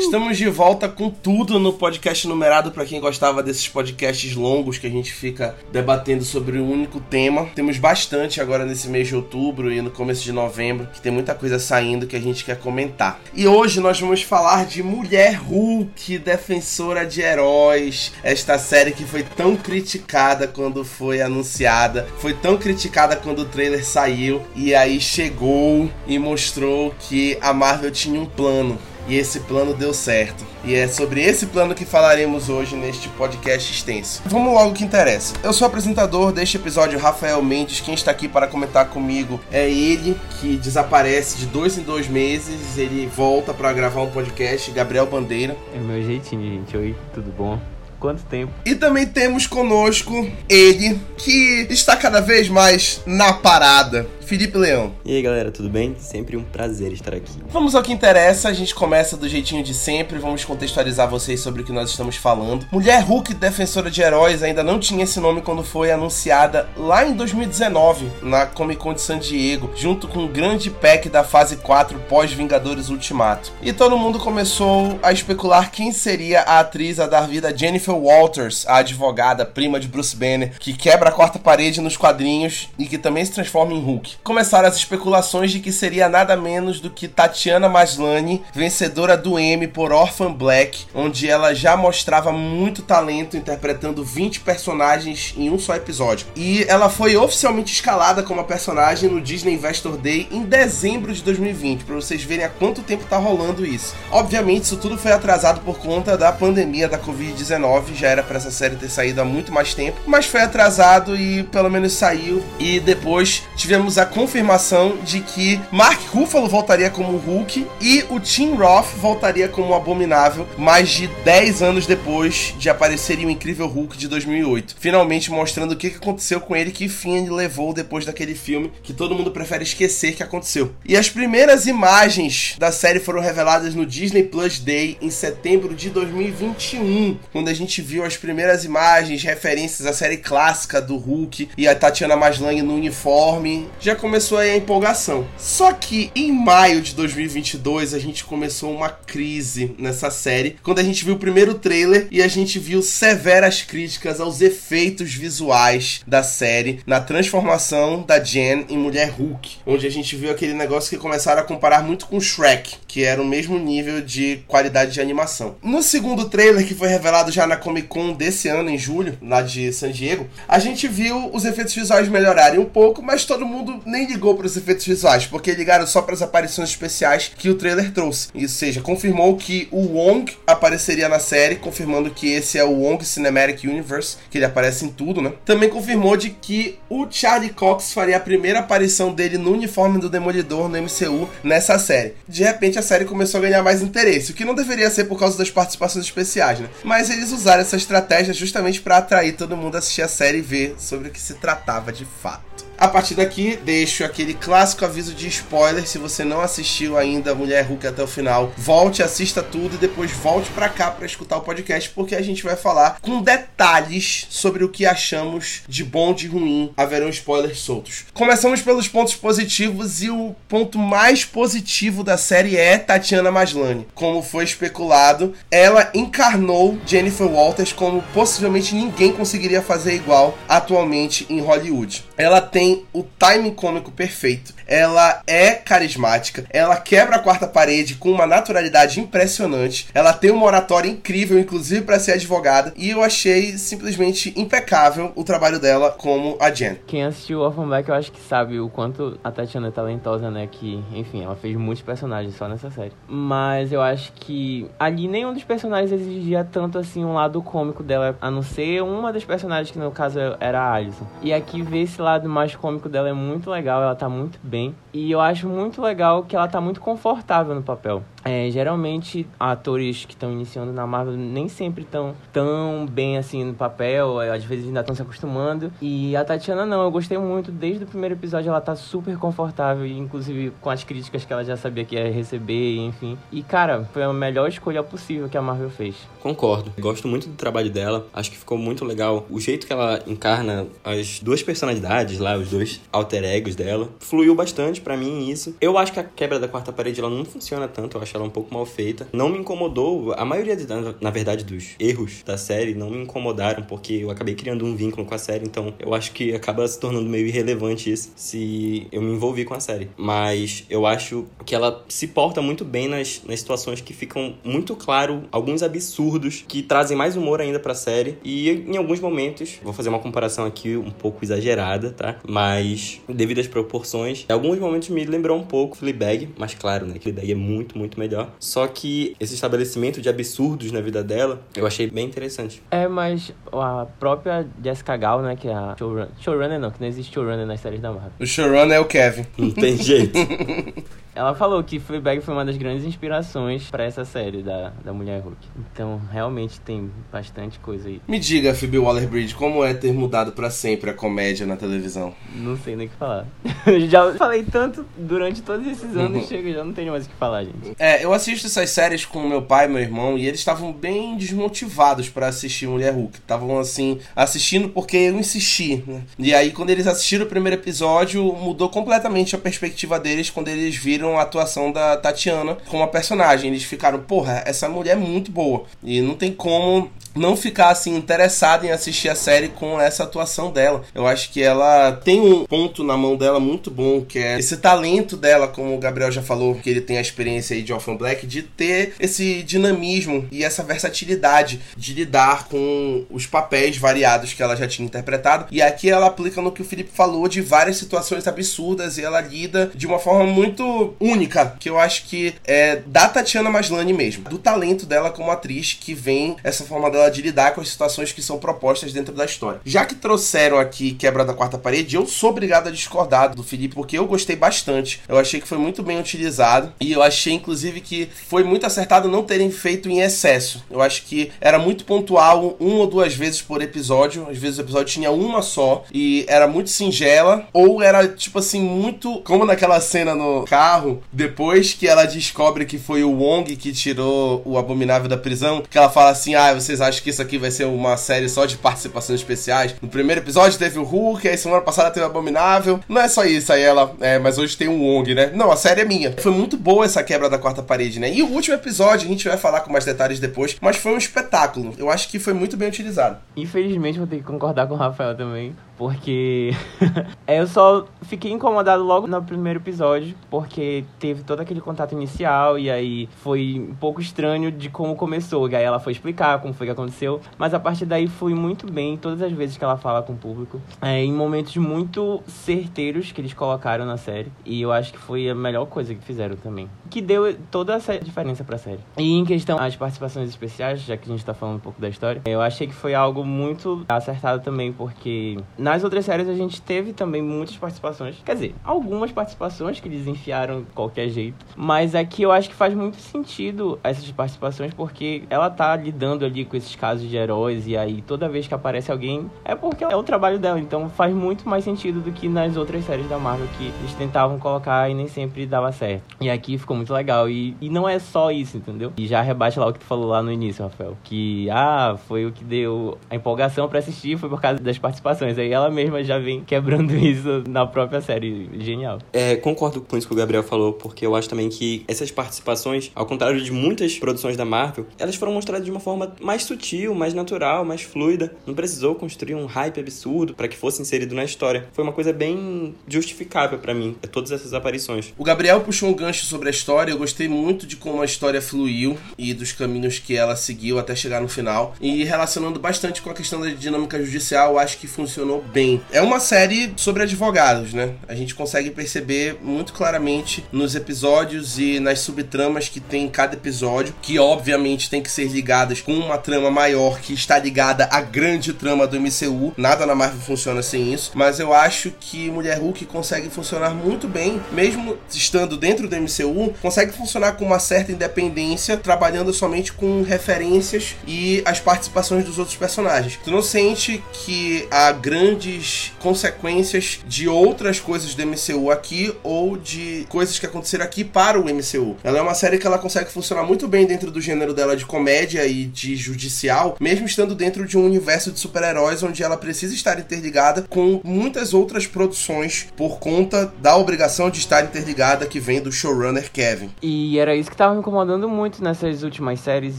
Estamos de volta com tudo no podcast numerado para quem gostava desses podcasts longos que a gente fica debatendo sobre um único tema. Temos bastante agora nesse mês de outubro e no começo de novembro, que tem muita coisa saindo que a gente quer comentar. E hoje nós vamos falar de Mulher Hulk, defensora de heróis. Esta série que foi tão criticada quando foi anunciada, foi tão criticada quando o trailer saiu e aí chegou e mostrou que a Marvel tinha um plano e esse plano deu certo. E é sobre esse plano que falaremos hoje neste podcast extenso. Vamos logo que interessa. Eu sou o apresentador deste episódio, Rafael Mendes. Quem está aqui para comentar comigo é ele, que desaparece de dois em dois meses. Ele volta para gravar um podcast, Gabriel Bandeira. É o meu jeitinho, gente. Oi, tudo bom? Quanto tempo? E também temos conosco ele, que está cada vez mais na parada. Felipe Leão. E aí, galera, tudo bem? Sempre um prazer estar aqui. Vamos ao que interessa, a gente começa do jeitinho de sempre, vamos contextualizar vocês sobre o que nós estamos falando. Mulher Hulk, defensora de heróis, ainda não tinha esse nome quando foi anunciada lá em 2019, na Comic Con de San Diego, junto com o grande pack da fase 4 pós-Vingadores Ultimato. E todo mundo começou a especular quem seria a atriz a dar vida a Jennifer Walters, a advogada, prima de Bruce Banner, que quebra a quarta parede nos quadrinhos e que também se transforma em Hulk começaram as especulações de que seria nada menos do que Tatiana Maslany, vencedora do Emmy por Orphan Black, onde ela já mostrava muito talento interpretando 20 personagens em um só episódio. E ela foi oficialmente escalada como a personagem no Disney Investor Day em dezembro de 2020, para vocês verem há quanto tempo tá rolando isso. Obviamente, isso tudo foi atrasado por conta da pandemia da Covid-19, já era para essa série ter saído há muito mais tempo, mas foi atrasado e pelo menos saiu. E depois tivemos a confirmação de que Mark Ruffalo voltaria como Hulk e o Tim Roth voltaria como Abominável mais de 10 anos depois de aparecer em o Incrível Hulk de 2008. Finalmente mostrando o que aconteceu com ele, que fim ele levou depois daquele filme que todo mundo prefere esquecer que aconteceu. E as primeiras imagens da série foram reveladas no Disney Plus Day em setembro de 2021, quando a gente viu as primeiras imagens, referências à série clássica do Hulk e a Tatiana Maslany no uniforme. Já começou aí a empolgação. Só que em maio de 2022 a gente começou uma crise nessa série, quando a gente viu o primeiro trailer e a gente viu severas críticas aos efeitos visuais da série na transformação da Jen em Mulher Hulk, onde a gente viu aquele negócio que começaram a comparar muito com Shrek, que era o mesmo nível de qualidade de animação. No segundo trailer que foi revelado já na Comic Con desse ano em julho, lá de San Diego, a gente viu os efeitos visuais melhorarem um pouco, mas todo mundo nem ligou para os efeitos visuais, porque ligaram só para as aparições especiais que o trailer trouxe. Ou seja, confirmou que o Wong apareceria na série, confirmando que esse é o Wong Cinematic Universe, que ele aparece em tudo, né? Também confirmou de que o Charlie Cox faria a primeira aparição dele no uniforme do Demolidor no MCU nessa série. De repente a série começou a ganhar mais interesse, o que não deveria ser por causa das participações especiais, né? Mas eles usaram essa estratégia justamente para atrair todo mundo a assistir a série e ver sobre o que se tratava de fato. A partir daqui, deixo aquele clássico aviso de spoiler. Se você não assistiu ainda Mulher Hulk até o final, volte, assista tudo e depois volte para cá para escutar o podcast, porque a gente vai falar com detalhes sobre o que achamos de bom de ruim. Haverão spoilers soltos. Começamos pelos pontos positivos e o ponto mais positivo da série é Tatiana Maslany. Como foi especulado, ela encarnou Jennifer Walters como possivelmente ninguém conseguiria fazer igual atualmente em Hollywood. Ela tem o timing cômico perfeito. Ela é carismática, ela quebra a quarta parede com uma naturalidade impressionante. Ela tem uma oratória incrível, inclusive para ser advogada, e eu achei simplesmente impecável o trabalho dela como a Jen. Quem assistiu Orphan Black eu acho que sabe o quanto a Tatiana é talentosa, né? Que, enfim, ela fez muitos personagens só nessa série. Mas eu acho que ali nenhum dos personagens exigia tanto assim um lado cômico dela, a não ser uma das personagens que no caso era a Alison. E aqui ver esse lado mais cômico dela é muito legal, ela tá muito bem. E eu acho muito legal que ela tá muito confortável no papel. É, geralmente, atores que estão iniciando na Marvel nem sempre estão tão bem assim no papel, às vezes ainda estão se acostumando. E a Tatiana não, eu gostei muito, desde o primeiro episódio ela tá super confortável, inclusive com as críticas que ela já sabia que ia receber, enfim. E cara, foi a melhor escolha possível que a Marvel fez. Concordo, gosto muito do trabalho dela, acho que ficou muito legal o jeito que ela encarna as duas personalidades personalidades lá, os dois alter egos dela. Fluiu bastante para mim isso. Eu acho que a quebra da quarta parede ela não funciona tanto, eu acho ela um pouco mal feita. Não me incomodou, a maioria, na verdade, dos erros da série não me incomodaram, porque eu acabei criando um vínculo com a série, então eu acho que acaba se tornando meio irrelevante isso se eu me envolvi com a série. Mas eu acho que ela se porta muito bem nas, nas situações que ficam muito claro alguns absurdos que trazem mais humor ainda pra série. E em alguns momentos, vou fazer uma comparação aqui um pouco exagerada, tá? Mas devido às proporções, em alguns momentos me lembrou um pouco Fleabag, mas claro, né? Fleabag é muito, muito melhor. Só que esse estabelecimento de absurdos na vida dela, eu achei bem interessante. É, mas a própria Jessica Gal, né, que é a showrunner, showrunner não, que não existe showrunner nas séries da Marvel. O showrunner é o Kevin. Não tem jeito. Ela falou que Fleabag foi uma das grandes inspirações para essa série da, da Mulher Hulk. Então, realmente tem bastante coisa aí. Me diga, Phoebe Waller-Bridge, como é ter mudado para sempre a comédia na televisão? Não sei nem o que falar. já falei tanto durante todos esses anos, chega, já não tenho mais o que falar, gente. É, eu assisto essas séries com meu pai e meu irmão e eles estavam bem desmotivados para assistir Mulher Hulk. Estavam assim, assistindo porque eu insisti, né? E aí, quando eles assistiram o primeiro episódio, mudou completamente a perspectiva deles quando eles viram a atuação da Tatiana como a personagem. Eles ficaram, porra, essa mulher é muito boa. E não tem como não ficar assim interessado em assistir a série com essa atuação dela. Eu acho que ela tem um ponto na mão dela muito bom, que é esse talento dela, como o Gabriel já falou, que ele tem a experiência aí de Orphan Black, de ter esse dinamismo e essa versatilidade de lidar com os papéis variados que ela já tinha interpretado. E aqui ela aplica no que o Felipe falou de várias situações absurdas e ela lida de uma forma muito única, que eu acho que é da Tatiana Maslany mesmo, do talento dela como atriz que vem essa forma dela de lidar com as situações que são propostas dentro da história. Já que trouxeram aqui Quebra da Quarta Parede, eu sou obrigado a discordar do Felipe, porque eu gostei bastante. Eu achei que foi muito bem utilizado e eu achei, inclusive, que foi muito acertado não terem feito em excesso. Eu acho que era muito pontual, um ou duas vezes por episódio. Às vezes o episódio tinha uma só e era muito singela, ou era, tipo assim, muito. Como naquela cena no carro, depois que ela descobre que foi o Wong que tirou o abominável da prisão, que ela fala assim: ah, vocês acham que isso aqui vai ser uma série só de participações especiais. No primeiro episódio teve o Hulk, aí semana passada teve o Abominável. Não é só isso, aí ela, é, mas hoje tem um Wong, né? Não, a série é minha. Foi muito boa essa quebra da quarta parede, né? E o último episódio, a gente vai falar com mais detalhes depois, mas foi um espetáculo. Eu acho que foi muito bem utilizado. Infelizmente, vou ter que concordar com o Rafael também porque eu só fiquei incomodado logo no primeiro episódio, porque teve todo aquele contato inicial e aí foi um pouco estranho de como começou. E aí ela foi explicar como foi que aconteceu, mas a partir daí foi muito bem todas as vezes que ela fala com o público, é, em momentos muito certeiros que eles colocaram na série. E eu acho que foi a melhor coisa que fizeram também, que deu toda essa diferença pra série. E em questão às participações especiais, já que a gente tá falando um pouco da história, eu achei que foi algo muito acertado também, porque na nas outras séries a gente teve também muitas participações. Quer dizer, algumas participações que eles enfiaram qualquer jeito. Mas aqui eu acho que faz muito sentido essas participações porque ela tá lidando ali com esses casos de heróis e aí toda vez que aparece alguém é porque é o trabalho dela. Então faz muito mais sentido do que nas outras séries da Marvel que eles tentavam colocar e nem sempre dava certo. E aqui ficou muito legal. E, e não é só isso, entendeu? E já rebate lá o que tu falou lá no início, Rafael. Que, ah, foi o que deu a empolgação para assistir, foi por causa das participações. Aí ela mesma já vem quebrando isso na própria série. Genial. É, concordo com isso que o Gabriel falou, porque eu acho também que essas participações, ao contrário de muitas produções da Marvel, elas foram mostradas de uma forma mais sutil, mais natural, mais fluida. Não precisou construir um hype absurdo para que fosse inserido na história. Foi uma coisa bem justificável para mim, é todas essas aparições. O Gabriel puxou um gancho sobre a história, eu gostei muito de como a história fluiu e dos caminhos que ela seguiu até chegar no final. E relacionando bastante com a questão da dinâmica judicial, eu acho que funcionou bem. É uma série sobre advogados, né? A gente consegue perceber muito claramente nos episódios e nas subtramas que tem em cada episódio, que obviamente tem que ser ligadas com uma trama maior que está ligada à grande trama do MCU. Nada na Marvel funciona sem isso, mas eu acho que Mulher Hulk consegue funcionar muito bem, mesmo estando dentro do MCU, consegue funcionar com uma certa independência, trabalhando somente com referências e as participações dos outros personagens. Tu não sente que grande grandes consequências de outras coisas do MCU aqui ou de coisas que aconteceram aqui para o MCU. Ela é uma série que ela consegue funcionar muito bem dentro do gênero dela de comédia e de judicial, mesmo estando dentro de um universo de super-heróis onde ela precisa estar interligada com muitas outras produções por conta da obrigação de estar interligada que vem do showrunner Kevin. E era isso que tava me incomodando muito nessas últimas séries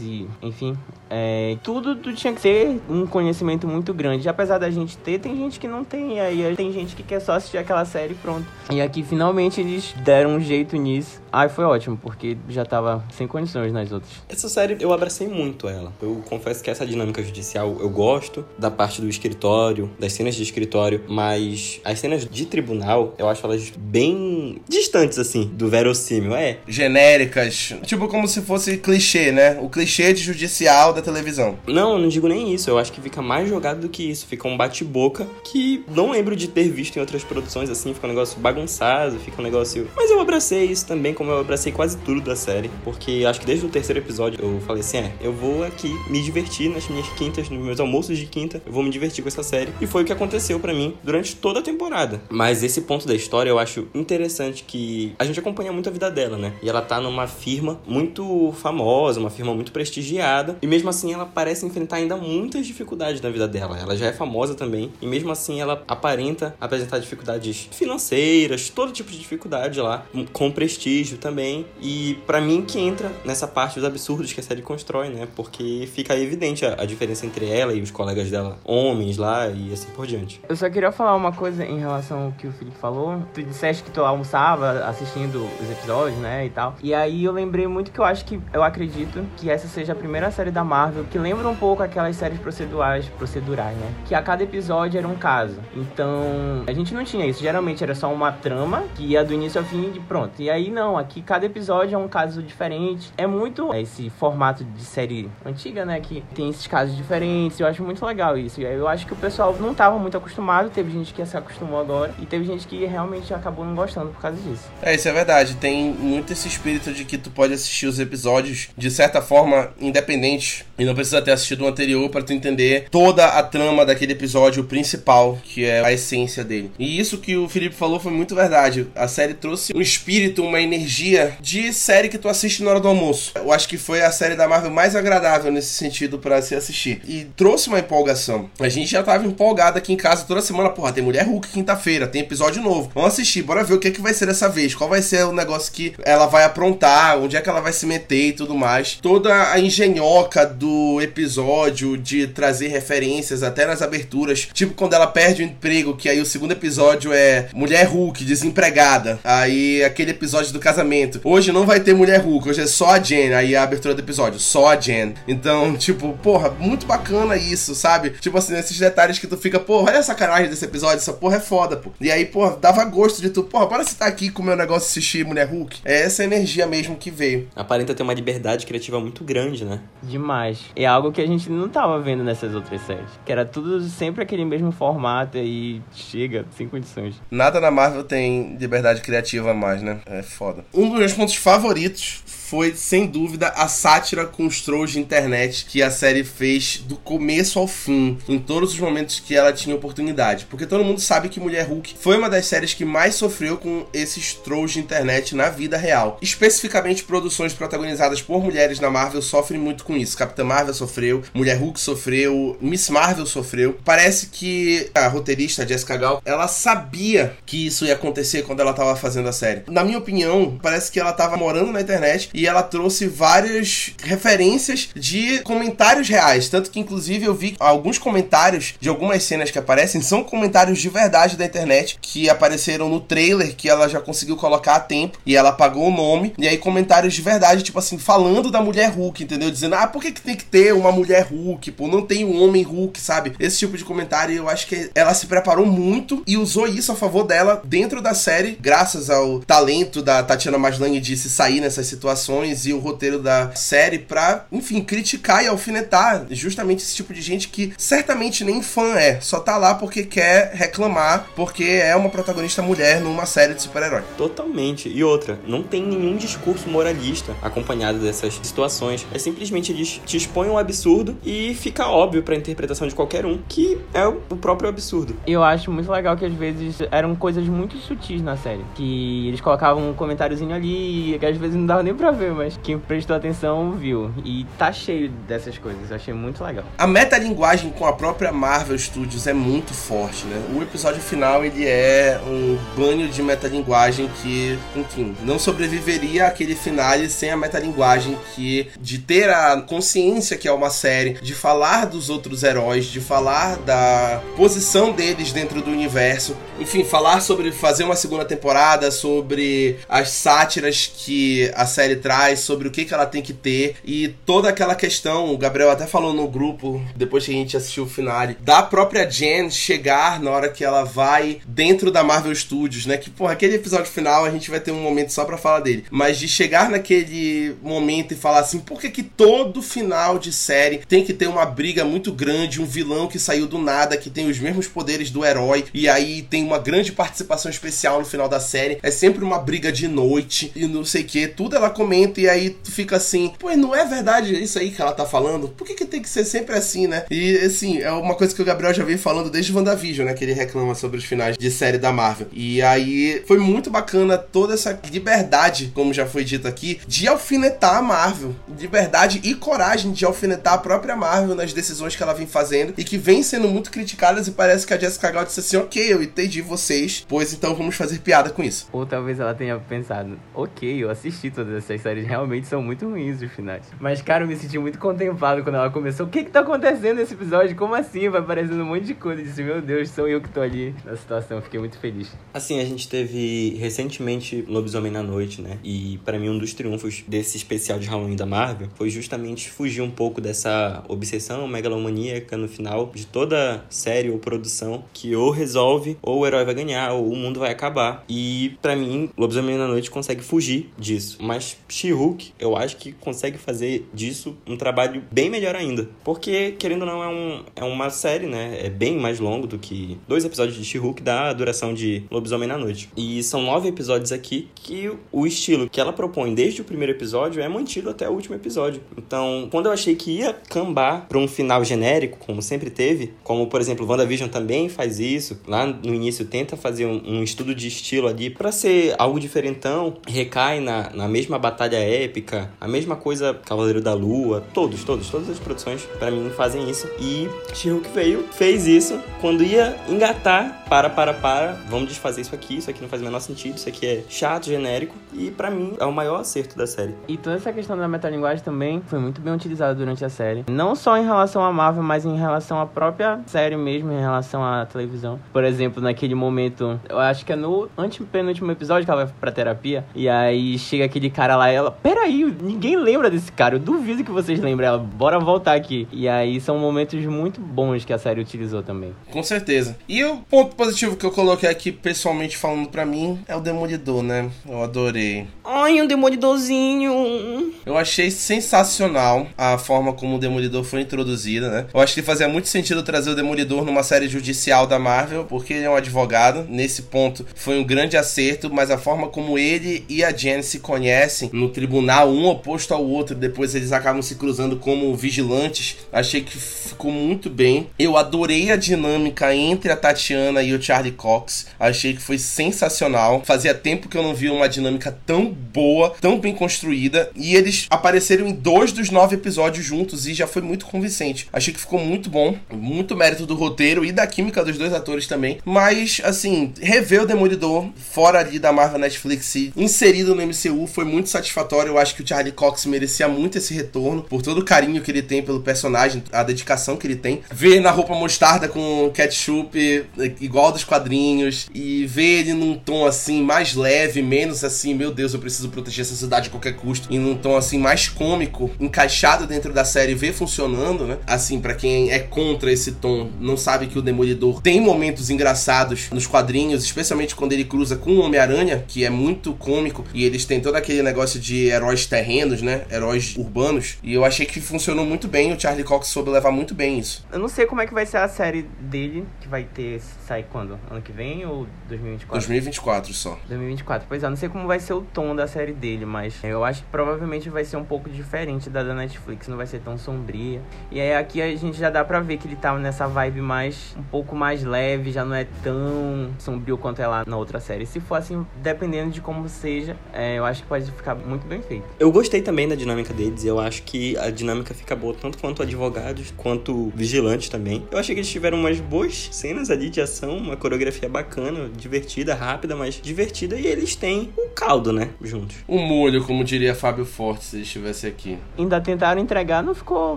e, enfim, é, tudo tu tinha que ter um conhecimento muito grande. Apesar da gente ter, tem gente que não tem. Aí tem gente que quer só assistir aquela série e pronto. E aqui finalmente eles deram um jeito nisso. Aí foi ótimo, porque já tava sem condições nas outras. Essa série eu abracei muito ela. Eu confesso que essa dinâmica judicial eu gosto da parte do escritório, das cenas de escritório, mas as cenas de tribunal eu acho elas bem distantes assim do verossímil, é. Genéricas, tipo como se fosse clichê, né? O clichê de judicial da televisão. Não, eu não digo nem isso. Eu acho que fica mais jogado do que isso. Fica um bate-boca que não lembro de ter visto em outras produções assim. Fica um negócio bagunçado, fica um negócio. Mas eu abracei isso também como eu abracei quase tudo da série, porque acho que desde o terceiro episódio eu falei assim: é, eu vou aqui me divertir nas minhas quintas, nos meus almoços de quinta, eu vou me divertir com essa série. E foi o que aconteceu para mim durante toda a temporada. Mas esse ponto da história eu acho interessante que a gente acompanha muito a vida dela, né? E ela tá numa firma muito famosa, uma firma muito prestigiada, e mesmo assim ela parece enfrentar ainda muitas dificuldades na vida dela. Ela já é famosa também, e mesmo assim ela aparenta apresentar dificuldades financeiras, todo tipo de dificuldade lá, com prestígio também. E para mim que entra nessa parte dos absurdos que a série constrói, né? Porque fica evidente a, a, diferença entre ela e os colegas dela, homens lá e assim por diante. Eu só queria falar uma coisa em relação ao que o Felipe falou. Tu disseste que tu almoçava assistindo os episódios, né, e tal. E aí eu lembrei muito que eu acho que eu acredito que essa seja a primeira série da Marvel que lembra um pouco aquelas séries procedurais, procedurais, né? Que a cada episódio era um caso. Então, a gente não tinha isso. Geralmente era só uma trama que ia do início ao fim de pronto. E aí não, aqui cada episódio é um caso diferente. É muito esse formato de série antiga, né? Que tem esses casos diferentes. Eu acho muito legal isso. E eu acho que o pessoal não estava muito acostumado. Teve gente que se acostumou agora. E teve gente que realmente acabou não gostando por causa disso. É, isso é verdade. Tem muito esse espírito de que tu pode assistir os episódios de certa forma independente. E não precisa ter assistido o anterior para tu entender toda a trama daquele episódio principal, que é a essência dele. E isso que o Felipe falou foi muito verdade. A série trouxe um espírito, uma energia de série que tu assiste na hora do almoço. Eu acho que foi a série da Marvel mais agradável nesse sentido para se assistir. E trouxe uma empolgação. A gente já tava empolgado aqui em casa toda semana. Porra, tem Mulher Hulk quinta-feira, tem episódio novo. Vamos assistir, bora ver o que, é que vai ser dessa vez. Qual vai ser o negócio que ela vai aprontar, onde é que ela vai se meter e tudo mais. Toda a engenhoca do episódio de trazer referências até nas aberturas. Tipo quando ela perde o emprego, que aí o segundo episódio é Mulher Hulk, desempregada. Aí aquele episódio do casamento. Hoje não vai ter mulher Hulk, hoje é só a Jen. Aí a abertura do episódio, só a Jen. Então, tipo, porra, muito bacana isso, sabe? Tipo assim, esses detalhes que tu fica, porra, olha a sacanagem desse episódio, essa porra é foda, pô. E aí, porra, dava gosto de tu, porra, bora você tá aqui com o meu negócio assistir Mulher Hulk. É essa energia mesmo que veio. Aparenta ter uma liberdade criativa muito grande, né? Demais. É algo que a gente não tava vendo nessas outras séries. Que era tudo sempre aquele mesmo formato e chega, sem condições. Nada na Marvel tem liberdade criativa mais, né? É foda. Um dos meus pontos favoritos foi, sem dúvida, a sátira com os trolls de internet que a série fez do começo ao fim, em todos os momentos que ela tinha oportunidade. Porque todo mundo sabe que Mulher Hulk foi uma das séries que mais sofreu com esses trolls de internet na vida real. Especificamente, produções protagonizadas por mulheres na Marvel sofrem muito com isso. Capitã Marvel sofreu, Mulher Hulk sofreu, Miss Marvel sofreu. Parece que a roteirista Jessica Gal, ela sabia que isso ia acontecer quando ela estava fazendo a série. Na minha opinião, parece que ela estava morando na internet e e ela trouxe várias referências de comentários reais. Tanto que, inclusive, eu vi alguns comentários de algumas cenas que aparecem são comentários de verdade da internet que apareceram no trailer que ela já conseguiu colocar a tempo e ela apagou o nome. E aí, comentários de verdade, tipo assim, falando da mulher Hulk, entendeu? Dizendo, ah, por que, que tem que ter uma mulher Hulk? Pô, não tem um homem Hulk, sabe? Esse tipo de comentário eu acho que ela se preparou muito e usou isso a favor dela dentro da série, graças ao talento da Tatiana Maslany de se sair nessas situações atuações e o roteiro da série pra, enfim, criticar e alfinetar justamente esse tipo de gente que certamente nem fã é, só tá lá porque quer reclamar, porque é uma protagonista mulher numa série de super-herói. Totalmente. E outra, não tem nenhum discurso moralista acompanhado dessas situações. É simplesmente eles te expõem um absurdo e fica óbvio pra interpretação de qualquer um que é o próprio absurdo. Eu acho muito legal que às vezes eram coisas muito sutis na série. Que eles colocavam um comentáriozinho ali, que às vezes não dava nem pra ver, mas quem prestou atenção viu. E tá cheio dessas coisas, eu achei muito legal. A metalinguagem com a própria Marvel Studios é muito forte, né? O episódio final ele é um banho de metalinguagem que, enfim, não sobreviveria àquele finale sem a metalinguagem que de ter a consciência que é uma série, de falar dos outros heróis, de falar da posição deles dentro do universo, enfim, falar sobre fazer uma segunda temporada, sobre as sátiras que a série traz, sobre o que, que ela tem que ter e toda aquela questão, o Gabriel até falou no grupo, depois que a gente assistiu o finale, da própria Jen chegar na hora que ela vai dentro da Marvel Studios, né? Que, porra, aquele episódio final a gente vai ter um momento só pra falar dele, mas de chegar naquele momento e falar assim, por que que todo final de série tem que ter uma briga muito grande, um vilão que saiu do nada, que tem os mesmos poderes do herói, e aí tem uma grande participação especial no final da série, é sempre uma briga de noite e não sei o que, tudo ela comenta e aí tu fica assim, pô, não é verdade isso aí que ela tá falando? Por que, que tem que ser sempre assim, né? E assim, é uma coisa que o Gabriel já vem falando desde WandaVision, né? Que ele reclama sobre os finais de série da Marvel. E aí foi muito bacana toda essa liberdade, como já foi dito aqui, de alfinetar a Marvel. Liberdade e coragem de alfinetar a própria Marvel nas decisões que ela vem fazendo e que vem sendo muito criticadas e parece que a Jessica Gal disse assim, ok, eu entendi vocês, pois então vamos fazer piada com isso. Ou talvez ela tenha pensado, ok, eu assisti todas essas séries, realmente são muito ruins os finais. Mas, cara, eu me senti muito contemplado quando ela começou. O que que tá acontecendo nesse episódio? Como assim? Vai aparecendo um monte de coisa. Eu disse, meu Deus, sou eu que tô ali na situação. Fiquei muito feliz. Assim, a gente teve recentemente Lobisomem na Noite, né? E para mim um dos triunfos desse especial de Halloween da Marvel foi justamente fugir um pouco dessa obsessão megalomaníaca no final de toda série ou produção que ou resolve ou o herói vai ganhar ou o mundo vai acabar. E para mim, Lobisomem na Noite consegue fugir disso. Mas She-Hulk, eu acho que consegue fazer disso um trabalho bem melhor ainda. Porque, querendo ou não, é, um, é uma série, né? É bem mais longo do que dois episódios de She-Hulk da duração de Lobisomem na Noite. E são nove episódios aqui que o estilo que ela propõe desde o primeiro episódio é mantido até o último episódio. Então, quando eu achei que ia cambar pra um final genérico, como sempre teve, como por exemplo, WandaVision também faz isso, lá no início tenta fazer um, um estudo de estilo ali para ser algo diferentão, recai na, na mesma batalha épica, a mesma coisa Cavaleiro da Lua, todos, todos, todas as produções para mim fazem isso. E She-Hulk veio, fez isso, quando ia engatar, para, para, para, vamos desfazer isso aqui, isso aqui não faz o menor sentido, isso aqui é chato, genérico, e para mim é o maior acerto da série. E toda essa questão da metalinguagem também foi muito bem utilizada durante a série. Não só em relação à Marvel, mas em relação à própria série mesmo, em relação à televisão. Por exemplo, naquele momento, eu acho que é no antepenúltimo episódio que ela vai pra terapia, e aí chega aquele cara lá ela, peraí, ninguém lembra desse cara, eu duvido que vocês lembrem ela, bora voltar aqui. E aí são momentos muito bons que a série utilizou também. Com certeza. E o ponto positivo que eu coloquei aqui, pessoalmente falando pra mim, é o Demolidor, né? Eu adorei. Ai, um demolidorzinho. Eu achei sensacional a forma como o Demolidor foi introduzido, né? Eu acho que fazia muito sentido trazer o Demolidor numa série judicial da Marvel, porque ele é um advogado. Nesse ponto foi um grande acerto, mas a forma como ele e a Jen se conhecem no tribunal, um oposto ao outro, depois eles acabam se cruzando como vigilantes, achei que ficou muito bem. Eu adorei a dinâmica entre a Tatiana e o Charlie Cox, achei que foi sensacional. Fazia tempo que eu não via uma dinâmica tão boa, tão bem construída, e eles apareceram em dois dos nove episódios juntos e já foi muito convincente. Achei que ficou muito bom, muito mérito do roteiro e da química dos dois atores também. Mas, assim, rever o Demolidor fora ali da Marvel Netflix e inserido no MCU foi muito satisfatório. Eu acho que o Charlie Cox merecia muito esse retorno por todo o carinho que ele tem pelo personagem, a dedicação que ele tem. Ver na roupa mostarda com ketchup igual dos quadrinhos e ver ele num tom assim mais leve, menos assim, meu Deus, eu preciso proteger essa cidade a qualquer custo, e num tom assim mais cômico, encaixado dentro da série, ver funcionando, né? Assim, para quem é contra esse tom, não sabe que o Demolidor tem momentos engraçados nos quadrinhos, especialmente quando ele cruza com o Homem-Aranha, que é muito cômico, e eles têm todo aquele negócio de heróis terrenos, né? Heróis urbanos. E eu achei que funcionou muito bem. O Charlie Cox soube levar muito bem isso. Eu não sei como é que vai ser a série dele, que vai ter. Sai quando? Ano que vem ou 2024? 2024 só. 2024. Pois é, não sei como vai ser o tom da série dele, mas eu acho que provavelmente vai ser um pouco diferente da da Netflix, não vai ser tão sombria. E aí aqui a gente já dá pra ver que ele tá nessa vibe mais. um pouco mais leve, já não é tão sombrio quanto é lá na outra série. Se for assim, dependendo de como seja, é, eu acho que pode ficar muito bem feito. Eu gostei também da dinâmica deles, eu acho que a dinâmica fica boa tanto quanto advogados, quanto vigilantes também. Eu achei que eles tiveram umas boas cenas ali de ação, uma coreografia bacana, divertida, rápida, mas divertida, e eles têm o caldo, né, juntos. O molho, como diria Fábio Forte se ele estivesse aqui. Ainda tentaram entregar, não ficou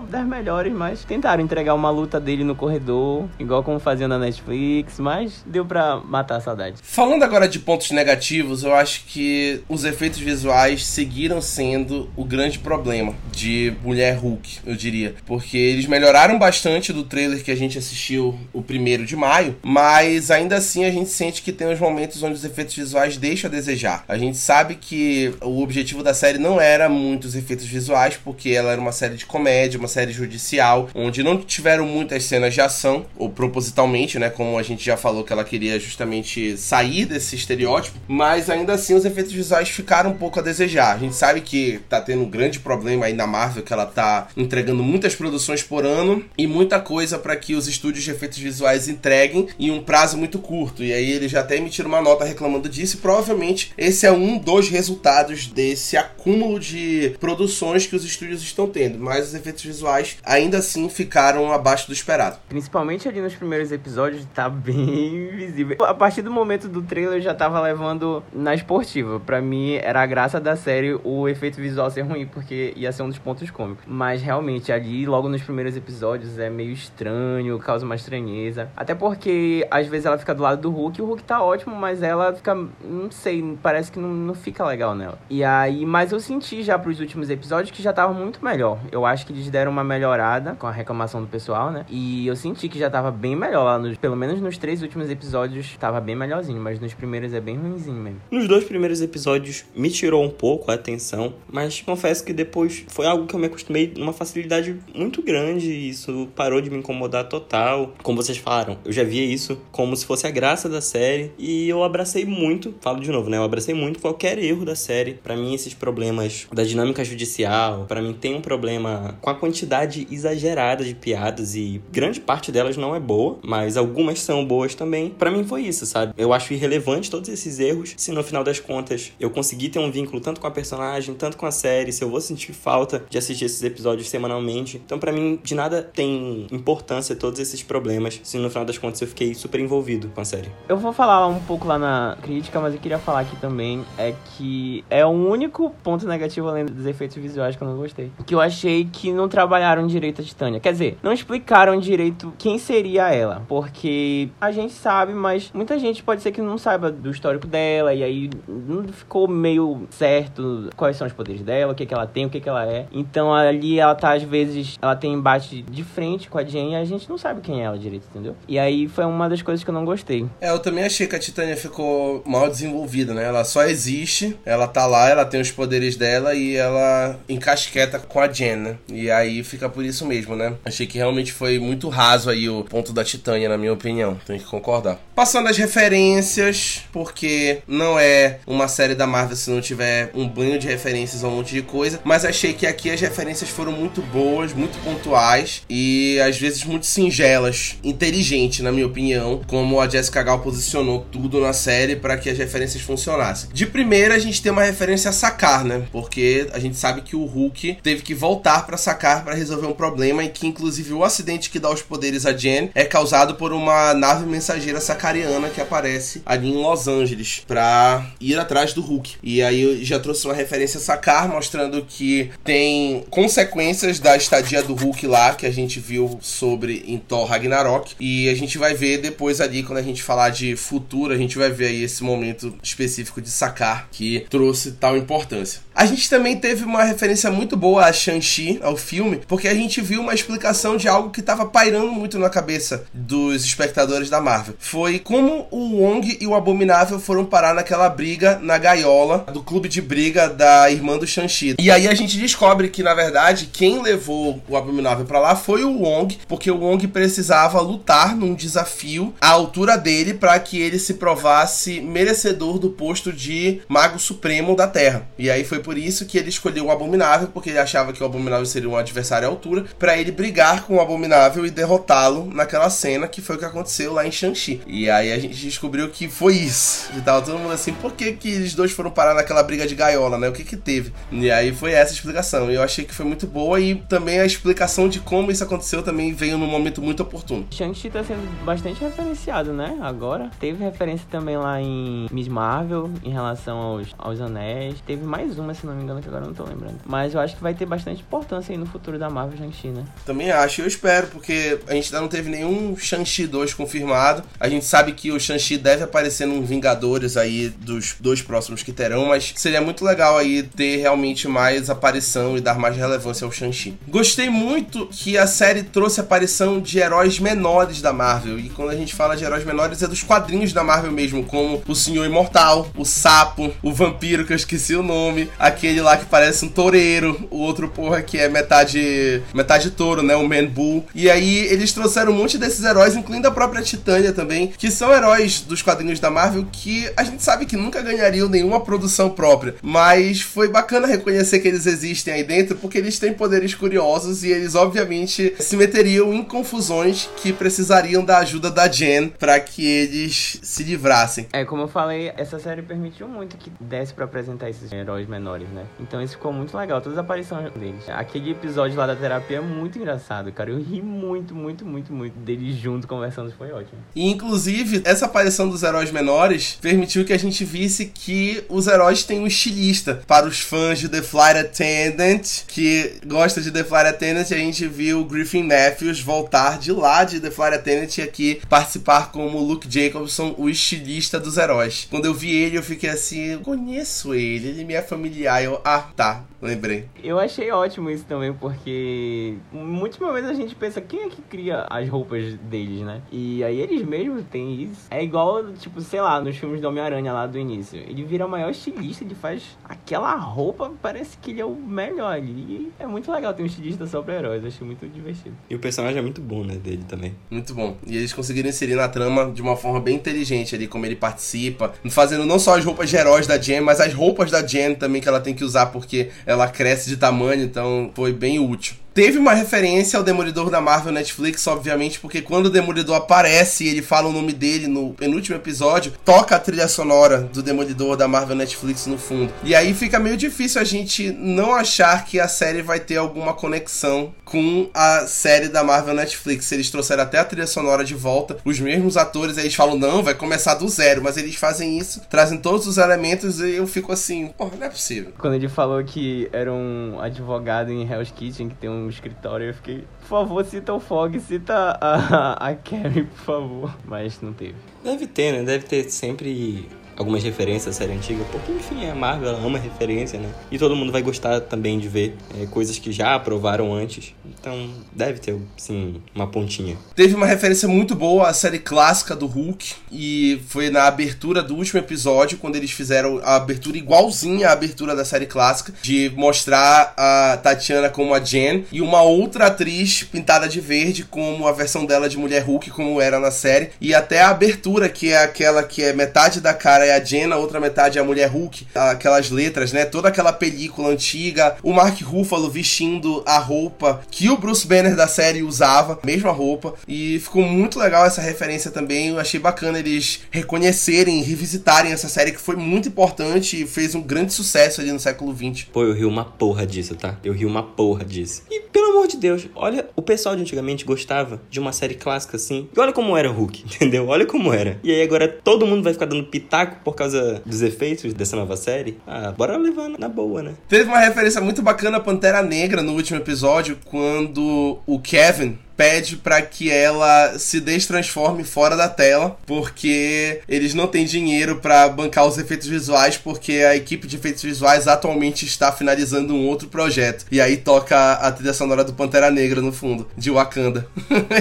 das melhores, mas tentaram entregar uma luta dele no corredor, igual como faziam na Netflix, mas deu pra matar a saudade. Falando agora de pontos negativos, eu acho que os efeitos visuais seguiram sendo o grande problema de Mulher Hulk, eu diria. Porque eles melhoraram bastante do trailer que a gente assistiu o primeiro de maio, mas ainda assim a gente sente que tem uns momentos onde os efeitos visuais deixam a desejar. A gente sabe que o objetivo da série não era muitos efeitos visuais, porque ela era uma série de comédia, uma série judicial, onde não tiveram muitas cenas de ação, ou propositalmente, né? Como a gente já falou que ela queria justamente sair desse estereótipo, mas ainda assim os efeitos visuais ficaram um pouco a desejar. A gente sabe que tá tendo um grande problema aí na Marvel, que ela tá entregando muitas produções por ano e muita coisa para que os estúdios de efeitos visuais entreguem em um prazo muito curto. E aí eles já até emitiram uma nota reclamando disso e provavelmente esse é um dos resultados desse acúmulo de produções que os estúdios estão tendo. Mas os efeitos visuais ainda assim ficaram abaixo do esperado. Principalmente ali nos primeiros episódios, tá bem visível. A partir do momento do trailer, eu já tava levando na esportiva. Pra mim, era a graça da série o efeito visual ser ruim, porque ia ser um dos pontos cômicos. Mas realmente, ali, logo nos primeiros episódios, é meio estranho, causa uma estranheza. Até porque, às vezes, ela fica do lado do Hulk, o Hulk tá ótimo, mas ela fica. Não sei, parece que não, não fica legal nela. E aí, mas eu senti já pros últimos episódios que já tava muito melhor. Eu acho que eles deram uma melhorada com a reclamação do pessoal, né? E eu senti que já tava bem melhor lá, nos, pelo menos nos três últimos episódios, tava bem melhorzinho, mas nos primeiros é bem ruimzinho mesmo. Nos dois primeiros episódios me tirou um pouco a atenção, mas confesso que depois foi algo que eu me acostumei numa facilidade muito grande e isso parou de me incomodar total. Como vocês falaram, eu já via isso como se fosse a graça da série e eu abracei muito, falo de novo, né? Eu abracei muito qualquer erro da série. Para mim esses problemas da dinâmica judicial, para mim tem um problema com a quantidade exagerada de piadas e grande parte delas não é boa, mas algumas são boas também. Para mim foi isso, sabe? Eu acho irrelevante todos esses erros se no final das contas eu conseguir ter um vínculo tanto com a personagem, tanto com a série, se eu vou sentir falta de assistir esses episódios semanalmente. Então, para mim, de nada tem importância todos esses problemas se no final das contas eu fiquei super envolvido com a série. Eu vou falar um pouco lá na crítica, mas eu queria falar aqui também é que é o único ponto negativo além dos efeitos visuais que eu não gostei. Que eu achei que não trabalharam direito a Titânia. Quer dizer, não explicaram direito quem seria ela. Porque a gente sabe, mas muita gente pode ser que não saiba do histórico dela. E aí não ficou meio certo quais são os poderes dela, o que, que ela tem, o que, que ela é. Então ali ela tá, às vezes, ela tem embate de frente com a Jane e a gente não sabe quem é ela direito, entendeu? E aí foi uma das coisas que eu não gostei. É, eu também achei que a Titânia ficou mal desenvolvida, né? Ela só existe, ela tá lá, ela tem os poderes dela e ela encasqueta com a Jen, né? E aí fica por isso mesmo, né? Achei que realmente foi muito raso aí o ponto da Titânia, na minha opinião. Tenho que concordar. Passando as referências, porque não é uma série da Marvel se não tiver um banho de referências a um monte de coisa, mas achei que aqui as referências foram muito boas, muito pontuais e às vezes muito singelas, inteligente, na minha opinião, como a Jessica Gal posicionou tudo na série para que as referências funcionassem. De primeira, a gente tem uma referência a sacar, né? Porque a gente sabe que o Hulk teve que voltar para sacar para resolver um problema e que inclusive o acidente que dá os poderes a Jen é causado por uma nave mensageira sacariana que aparece ali em Los Angeles para ir atrás do Hulk. E aí já trouxe uma referência sacar mostrando que tem consequências da estadia do Hulk lá que a gente viu sobre em Thor Ragnarok e a gente vai ver depois ali quando a gente falar de futuro, a gente vai ver aí esse momento específico de sacar que trouxe tal importância. A gente também teve uma referência muito boa a Shang-Chi, ao filme, porque a gente viu uma explicação de algo que estava pairando muito na cabeça dos espectadores da Marvel. Foi como o Wong e o Abominável foram parar naquela briga na gaiola do clube de briga briga da irmã do Shang-Chi. E aí a gente descobre que, na verdade, quem levou o Abominável para lá foi o Wong, porque o Wong precisava lutar num desafio à altura dele para que ele se provasse merecedor do posto de Mago Supremo da Terra. E aí foi por isso que ele escolheu o Abominável, porque ele achava que o Abominável seria um adversário à altura, para ele brigar com o Abominável e derrotá-lo naquela cena que foi o que aconteceu lá em Shang-Chi. E aí a gente descobriu que foi isso. E tava todo mundo assim, por que, que eles dois foram parar naquela briga de gaiola, né? O que que teve? E aí foi essa explicação. E eu achei que foi muito boa e também a explicação de como isso aconteceu também veio num momento muito oportuno. Shang-Chi tá sendo bastante referenciado, né? Agora. Teve referência também lá em Miss Marvel, em relação aos, aos anéis. Teve mais uma, se não me engano, que agora eu não tô lembrando. Mas eu acho que vai ter bastante importância aí no futuro da Marvel Shang-Chi, né? Também acho, eu espero, porque a gente ainda não teve nenhum Shang-Chi 2 confirmado. A gente sabe que o Shang-Chi deve aparecer num Vingadores aí dos dois próximos que terão, mas seria muito legal aí ter realmente mais aparição e dar mais relevância ao Shang-Chi. Gostei muito que a série trouxe a aparição de heróis menores da Marvel. E quando a gente fala de heróis menores, é dos quadrinhos da Marvel mesmo, como o Senhor Imortal, o Sapo, o Vampiro, que eu esqueci o nome, aquele lá que parece um toureiro, o outro porra que é metade metade touro, né? O Man Bull. E aí eles trouxeram um monte desses heróis, incluindo a própria Titânia também, que são heróis dos quadrinhos da Marvel que a gente sabe que nunca ganhariam nenhuma produção própria. Mas foi bacana reconhecer que eles existem aí dentro, porque eles têm poderes curiosos e eles, obviamente, se meteriam em confusões que precisariam da ajuda da Jen para que eles se livrassem. É, como eu falei, essa série permitiu muito que desse para apresentar esses heróis menores, né? Então isso ficou muito legal, todas as aparições deles. Aquele episódio lá da terapia é muito engraçado, cara. Eu ri muito, muito, muito, muito deles juntos conversando, foi ótimo. E inclusive, essa aparição dos heróis menores permitiu que a gente visse que os heróis têm um estilista. Para os fãs de The Flight Attendant, que gosta de The Flight Attendant, a gente viu o Griffin Matthews voltar de lá de The Flight Attendant e aqui participar como Luke Jacobson, o estilista dos heróis. Quando eu vi ele, eu fiquei assim, eu conheço ele, ele me é familiar. Eu, ah, tá, lembrei. Eu achei ótimo isso também, porque muitos momentos a gente pensa quem é que cria as roupas deles, né? E aí eles mesmos têm isso. É igual, tipo, sei lá, nos filmes do Homem-Aranha lá do início. Ele vira o maior estilista, ele faz aquela roupa, parece que ele é o melhor ali. E é muito legal ter um estilista só pra heróis, achei muito divertido. E o personagem é muito bom, né, dele também. Muito bom. E eles conseguiram inserir na trama de uma forma bem inteligente ali, como ele participa, fazendo não só as roupas de heróis da Jen, mas as roupas da Jen também que ela tem que usar porque ela cresce de tamanho, então foi bem útil. Teve uma referência ao Demolidor da Marvel Netflix, obviamente, porque quando o Demolidor aparece e ele fala o nome dele no penúltimo episódio, toca a trilha sonora do Demolidor da Marvel Netflix no fundo. E aí fica meio difícil a gente não achar que a série vai ter alguma conexão com a série da Marvel Netflix. Eles trouxeram até a trilha sonora de volta, os mesmos atores, aí eles falam, não, vai começar do zero, mas eles fazem isso, trazem todos os elementos e eu fico assim, porra, não é possível. Quando ele falou que era um advogado em Hell's Kitchen, que tem um escritório, eu fiquei, por favor, cita o Fog, cita a, a Carrie, por favor. Mas não teve. Deve ter, né? Deve ter sempre algumas referências à série antiga, porque enfim, a Marvel ama referência, né? E todo mundo vai gostar também de ver é, coisas que já aprovaram antes. Então deve ter, sim, uma pontinha. Teve uma referência muito boa à série clássica do Hulk, e foi na abertura do último episódio, quando eles fizeram a abertura igualzinha à abertura da série clássica, de mostrar a Tatiana como a Jen e uma outra atriz pintada de verde como a versão dela de Mulher Hulk, como era na série, e até a abertura, que é aquela que é metade da cara é a Jen, a outra metade é a Mulher Hulk, aquelas letras, né? Toda aquela película antiga, o Mark Ruffalo vestindo a roupa que o Bruce Banner da série usava, mesma roupa, e ficou muito legal essa referência também. Eu achei bacana eles reconhecerem, revisitarem essa série que foi muito importante e fez um grande sucesso ali no século XX. Pô, eu ri uma porra disso, tá? Eu ri uma porra disso. E pelo amor de Deus, olha, o pessoal de antigamente gostava de uma série clássica assim. E olha como era o Hulk, entendeu? Olha como era. E aí agora todo mundo vai ficar dando pitaco por causa dos efeitos dessa nova série. Ah, bora levar na boa, né? Teve uma referência muito bacana à Pantera Negra no último episódio, quando o Kevin pede para que ela se destransforme fora da tela, porque eles não têm dinheiro para bancar os efeitos visuais, porque a equipe de efeitos visuais atualmente está finalizando um outro projeto. E aí toca a trilha sonora do Pantera Negra no fundo, de Wakanda.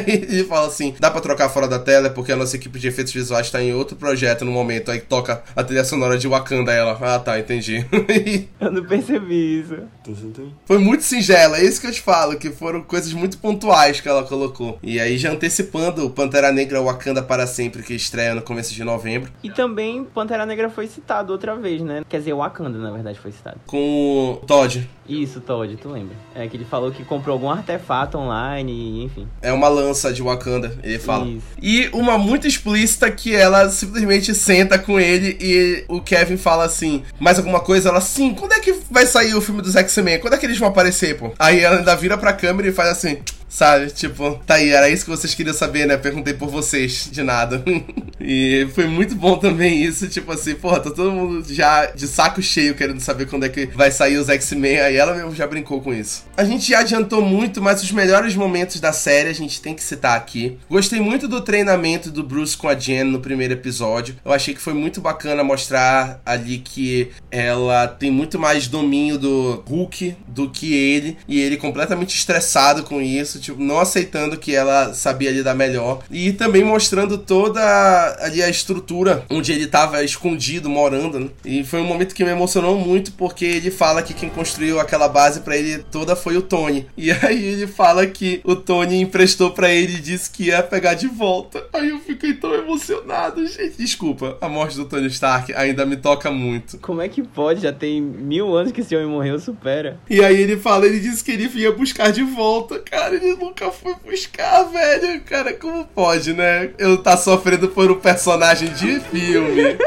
ele fala assim: dá para trocar fora da tela, porque a nossa equipe de efeitos visuais está em outro projeto no momento. Aí toca a trilha sonora de Wakanda. Ela, ah tá, entendi. eu não percebi isso. Foi muito singela, é isso que eu te falo, que foram coisas muito pontuais que ela colocou. E aí já antecipando o Pantera Negra Wakanda para sempre, que estreia no começo de novembro. E também Pantera Negra foi citado outra vez, né? Quer dizer, Wakanda, na verdade, foi citado. Com o Todd. Isso, Todd, tu lembra? É que ele falou que comprou algum artefato online, enfim. É uma lança de Wakanda, ele fala. Isso. E uma muito explícita que ela simplesmente senta com ele e o Kevin fala assim: mais alguma coisa? Ela, sim, quando é que vai sair o filme dos X-Men? Quando é que eles vão aparecer, pô? Aí ela ainda vira pra câmera e faz assim. Sabe? Tipo, tá aí, era isso que vocês queriam saber, né? Perguntei por vocês, de nada. e foi muito bom também isso, tipo assim, porra, tá todo mundo já de saco cheio querendo saber quando é que vai sair os X-Men, aí ela mesmo já brincou com isso. A gente já adiantou muito, mas os melhores momentos da série a gente tem que citar aqui. Gostei muito do treinamento do Bruce com a Jen no primeiro episódio. Eu achei que foi muito bacana mostrar ali que ela tem muito mais domínio do Hulk do que ele, e ele completamente estressado com isso tipo, não aceitando que ela sabia lidar melhor. E também mostrando toda ali a estrutura onde ele estava escondido, morando, né? E foi um momento que me emocionou muito, porque ele fala que quem construiu aquela base para ele toda foi o Tony. E aí ele fala que o Tony emprestou para ele e disse que ia pegar de volta. Aí eu fiquei tão emocionado, gente. Desculpa, a morte do Tony Stark ainda me toca muito. Como é que pode? Já tem mil anos que esse homem morreu, supera. E aí ele fala, ele disse que ele ia buscar de volta. Cara, ele nunca foi buscar, velho. Cara, como pode, né? Eu tá sofrendo por um personagem de filme.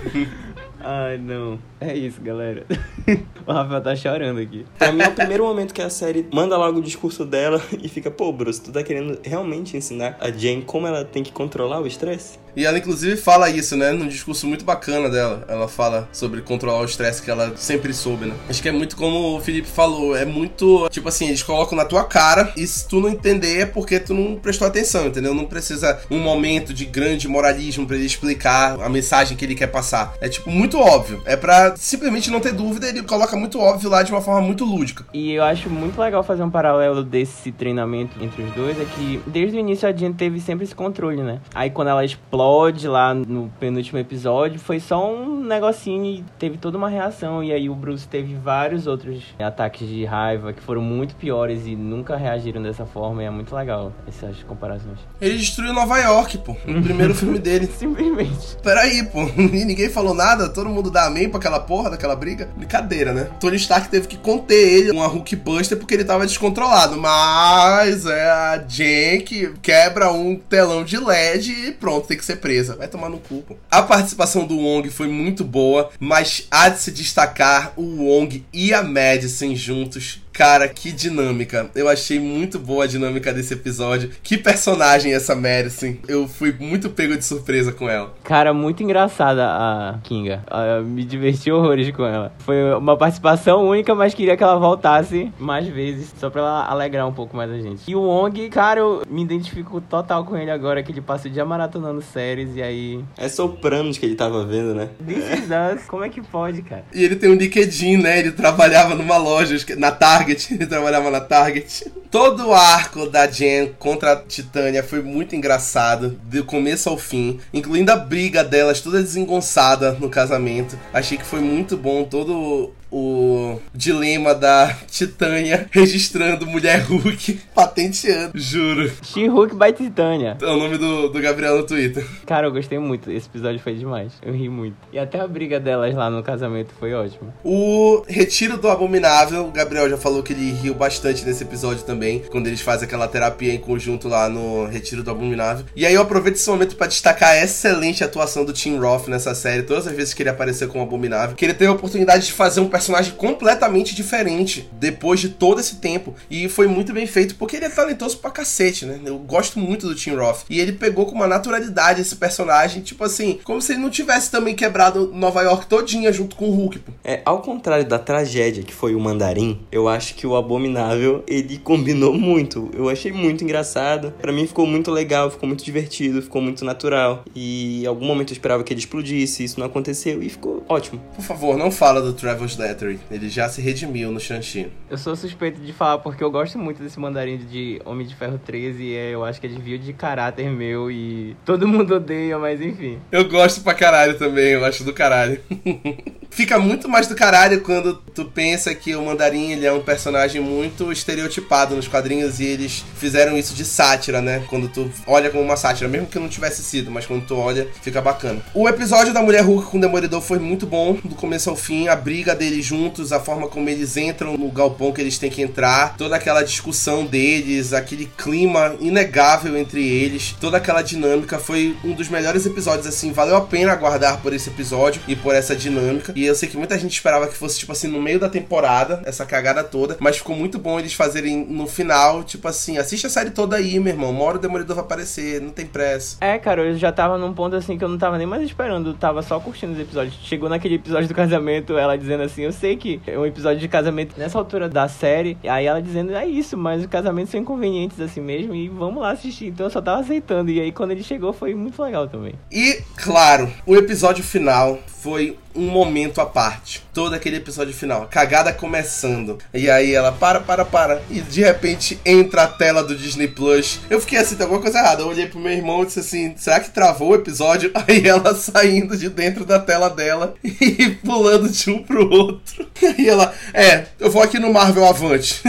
Ai, não. É isso, galera. o Rafael tá chorando aqui. Pra mim é o primeiro momento que a série manda logo o discurso dela e fica, pô, Bruce, tu tá querendo realmente ensinar a Jane como ela tem que controlar o estresse? E ela, inclusive, fala isso, né? Num discurso muito bacana dela. Ela fala sobre controlar o estresse que ela sempre soube, né? Acho que é muito como o Felipe falou. É muito, tipo assim, eles colocam na tua cara e se tu não entender é porque tu não prestou atenção, entendeu? Não precisa um momento de grande moralismo para ele explicar a mensagem que ele quer passar. É, tipo, muito óbvio. É pra simplesmente não ter dúvida, ele coloca muito óbvio lá de uma forma muito lúdica. E eu acho muito legal fazer um paralelo desse treinamento entre os dois, é que desde o início a Jean teve sempre esse controle, né? Aí quando ela explode lá no penúltimo episódio, foi só um negocinho e teve toda uma reação. E aí o Bruce teve vários outros ataques de raiva que foram muito piores e nunca reagiram dessa forma. E é muito legal essas comparações. Ele destruiu Nova York, pô, no primeiro filme dele. Simplesmente. Peraí, pô, e ninguém falou nada, todo mundo dá amém pra aquela porra daquela briga. Brincadeira, né? Tony Stark teve que conter ele, uma Hulk Buster, porque ele tava descontrolado. Mas é a Jen que quebra um telão de LED e pronto, tem que ser presa. Vai tomar no cu. Pô. A participação do Wong foi muito boa, mas há de se destacar o Wong e a Madison juntos Cara, que dinâmica. Eu achei muito boa a dinâmica desse episódio. Que personagem essa Madison. Eu fui muito pego de surpresa com ela. Cara, muito engraçada a Kinga. Eu me diverti horrores com ela. Foi uma participação única, mas queria que ela voltasse mais vezes, só pra ela alegrar um pouco mais a gente. E o Wong, cara, eu me identifico total com ele agora, que ele passa o dia maratonando séries e aí... É Sopranos que ele tava vendo, né? This is us. Como é que pode, cara? E ele tem um LinkedIn, né? Ele trabalhava numa loja, na Target Target, ele trabalhava na Target. Todo o arco da Jen contra a Titânia foi muito engraçado, do começo ao fim, incluindo a briga delas toda desengonçada no casamento. Achei que foi muito bom todo o dilema da Titânia registrando Mulher Hulk, patenteando, juro. She-Hulk by Titânia. É o nome do, do Gabriel no Twitter. Cara, eu gostei muito. Esse episódio foi demais. Eu ri muito. E até a briga delas lá no casamento foi ótimo. O Retiro do Abominável, o Gabriel já falou que ele riu bastante nesse episódio também, quando eles fazem aquela terapia em conjunto lá no Retiro do Abominável. E aí eu aproveito esse momento para destacar a excelente atuação do Tim Roth nessa série, todas as vezes que ele apareceu como Abominável, que ele teve a oportunidade de fazer um personagem completamente diferente depois de todo esse tempo. E foi muito bem feito, porque ele é talentoso pra cacete, né? Eu gosto muito do Tim Roth. E ele pegou com uma naturalidade esse personagem, tipo assim, como se ele não tivesse também quebrado Nova York todinha junto com o Hulk. Pô. É, ao contrário da tragédia que foi o Mandarim, eu acho que o Abominável, ele combinou muito. Eu achei muito engraçado. Para mim ficou muito legal, ficou muito divertido, ficou muito natural. E em algum momento eu esperava que ele explodisse, isso não aconteceu e ficou ótimo. Por favor, não fala do Travis Slattery. Ele já se redimiu no Shang-Chi. Eu sou suspeito de falar porque eu gosto muito desse mandarim de Homem de Ferro 13 e é, eu acho que é desvio de caráter meu e todo mundo odeia, mas enfim. Eu gosto pra caralho também, eu acho do caralho. Fica muito mais do caralho quando tu pensa que o Mandarim ele é um personagem muito estereotipado nos quadrinhos e eles fizeram isso de sátira, né? Quando tu olha como uma sátira, mesmo que não tivesse sido, mas quando tu olha, fica bacana. O episódio da Mulher Hulk com o Demolidor foi muito bom, do começo ao fim, a briga deles juntos, a forma como eles entram no galpão que eles têm que entrar, toda aquela discussão deles, aquele clima inegável entre eles, toda aquela dinâmica foi um dos melhores episódios assim, valeu a pena aguardar por esse episódio e por essa dinâmica. E eu sei que muita gente esperava que fosse tipo assim no meio da temporada, essa cagada toda, mas ficou muito bom eles fazerem no final, tipo assim, assiste a série toda aí, meu irmão, uma hora o Demolidor vai aparecer, não tem pressa. É, cara, eu já tava num ponto assim que eu não tava nem mais esperando, tava só curtindo os episódios. Chegou naquele episódio do casamento, ela dizendo assim, eu sei que é um episódio de casamento nessa altura da série, e aí ela dizendo, é isso, mas o casamento são inconvenientes assim mesmo, e vamos lá assistir. Então eu só tava aceitando, e aí quando ele chegou foi muito legal também. E, claro, o episódio final foi um momento à parte. Todo aquele episódio final, cagada começando. E aí ela para, para, para. E de repente entra a tela do Disney Plus. Eu fiquei assim, tem alguma coisa errada. Eu olhei pro meu irmão e disse assim: será que travou o episódio? Aí ela saindo de dentro da tela dela e pulando de um pro outro. E ela, é, eu vou aqui no Marvel Avante.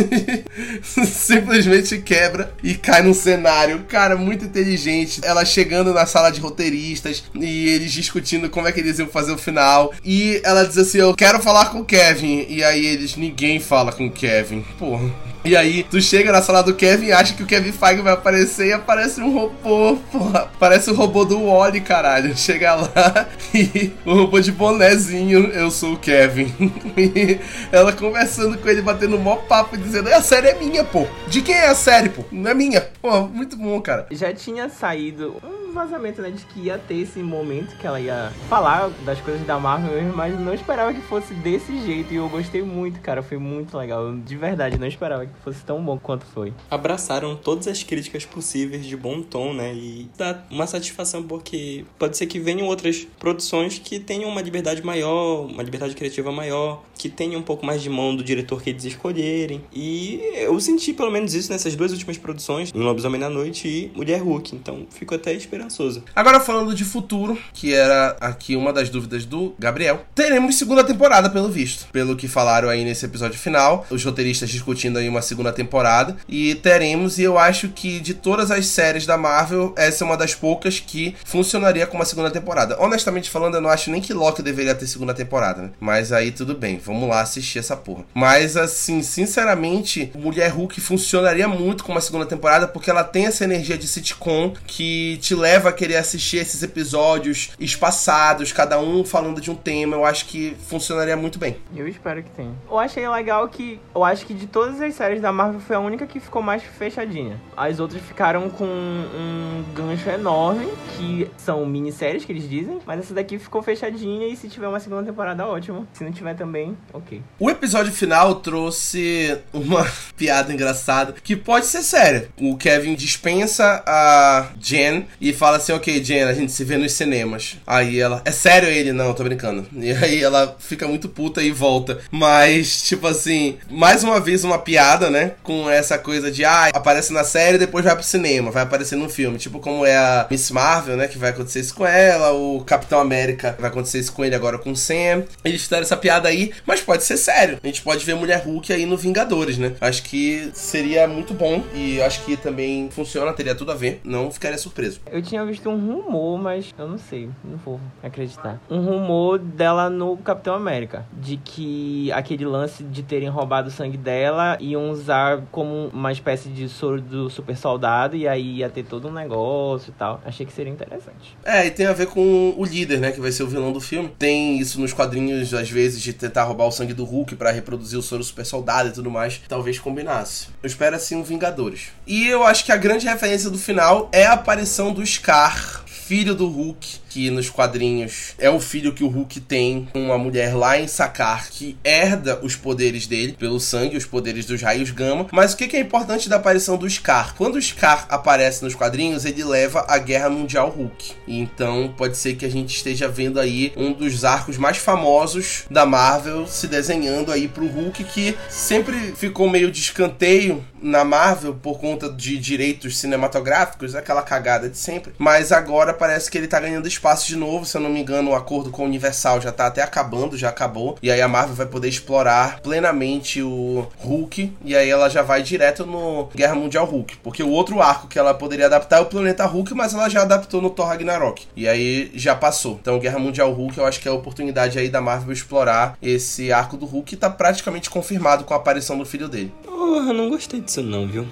Simplesmente quebra e cai num cenário, cara, muito inteligente. Ela chegando na sala de roteiristas e eles discutindo como é que eles iam fazer o final. E ela diz assim: Eu quero falar com o Kevin. E aí eles, ninguém fala com o Kevin. Porra. E aí, tu chega na sala do Kevin e acha que o Kevin Feige vai aparecer e aparece um robô, porra. Parece o robô do Wally, caralho. Chega lá e o robô de bonezinho, eu sou o Kevin. E ela conversando com ele, batendo mó papo, dizendo: a série é minha, pô. De quem é a série, pô? Não é minha. Pô, muito bom, cara. Já tinha saído um vazamento, né, de que ia ter esse momento que ela ia falar das coisas da Marvel mesmo, mas não esperava que fosse desse jeito. E eu gostei muito, cara. Foi muito legal. De verdade, não esperava que fosse tão bom quanto foi. Abraçaram todas as críticas possíveis de bom tom, né? E dá uma satisfação porque pode ser que venham outras produções que tenham uma liberdade maior, uma liberdade criativa maior, que tenham um pouco mais de mão do diretor que eles escolherem. E eu senti pelo menos isso nessas duas últimas produções, em Lobisomem na Noite e Mulher Hulk. Então fico até esperançoso. Agora falando de futuro, que era aqui uma das dúvidas do Gabriel, teremos segunda temporada pelo visto. Pelo que falaram aí nesse episódio final, os roteiristas discutindo aí uma segunda temporada e teremos e eu acho que de todas as séries da Marvel, essa é uma das poucas que funcionaria com uma segunda temporada. Honestamente falando, eu não acho nem que Loki deveria ter segunda temporada, né? Mas aí tudo bem, vamos lá assistir essa porra. Mas assim, sinceramente, Mulher Hulk funcionaria muito com uma segunda temporada porque ela tem essa energia de sitcom que te leva a querer assistir esses episódios espaçados, cada um falando de um tema. Eu acho que funcionaria muito bem. Eu espero que tenha. Eu achei legal que. Eu acho que de todas as séries da Marvel foi a única que ficou mais fechadinha. As outras ficaram com um gancho enorme, que são minisséries que eles dizem, mas essa daqui ficou fechadinha e se tiver uma segunda temporada, ótimo. Se não tiver também, ok. O episódio final trouxe uma piada engraçada que pode ser séria. O Kevin dispensa a Jen e fala assim: Ok, Jen, a gente se vê nos cinemas. Aí ela, é sério ele? Não, tô brincando. E aí ela fica muito puta e volta. Mas, tipo assim, mais uma vez uma piada, né? Com essa coisa de, ah, aparece na série e depois vai pro cinema, vai aparecer num filme. Tipo como é a Miss Marvel, né? Que vai acontecer isso com ela, o Capitão América vai acontecer isso com ele agora com o Sam. Eles fizeram essa piada aí, mas pode ser sério. A gente pode ver Mulher Hulk aí no Vingadores, né? Acho que seria muito bom e acho que também funciona, teria tudo a ver. Não ficaria surpreso. Eu tinha visto um rumor, mas eu não sei, não vou acreditar. Um rumor dela no Capitão América, de que aquele lance de terem roubado o sangue dela usar como uma espécie de soro do super soldado e aí ia ter todo um negócio e tal. Achei que seria interessante. É, e tem a ver com o líder, né, que vai ser o vilão do filme. Tem isso nos quadrinhos, às vezes, de tentar roubar o sangue do Hulk para reproduzir o soro super soldado e tudo mais. Talvez combinasse. Eu espero assim um Vingadores. E eu acho que a grande referência do final é a aparição do Scar, filho do Hulk, que nos quadrinhos é o filho que o Hulk tem com uma mulher lá em Sakar que herda os poderes dele pelo sangue, os poderes dos raios gama. Mas o que é importante da aparição do Scar? Quando o Scar aparece nos quadrinhos, ele leva a Guerra Mundial Hulk. Então pode ser que a gente esteja vendo aí um dos arcos mais famosos da Marvel se desenhando aí pro Hulk que sempre ficou meio de escanteio na Marvel por conta de direitos cinematográficos, aquela cagada de sempre. Mas agora parece que ele tá ganhando espaço de novo, se eu não me engano, o acordo com o Universal já tá até acabando, já acabou. E aí a Marvel vai poder explorar plenamente o Hulk. E aí ela já vai direto no Guerra Mundial Hulk. Porque o outro arco que ela poderia adaptar é o Planeta Hulk, mas ela já adaptou no Thor Ragnarok. E aí já passou. Então Guerra Mundial Hulk eu acho que é a oportunidade aí da Marvel explorar esse arco do Hulk que tá praticamente confirmado com a aparição do filho dele. Porra, não gostei disso não, viu?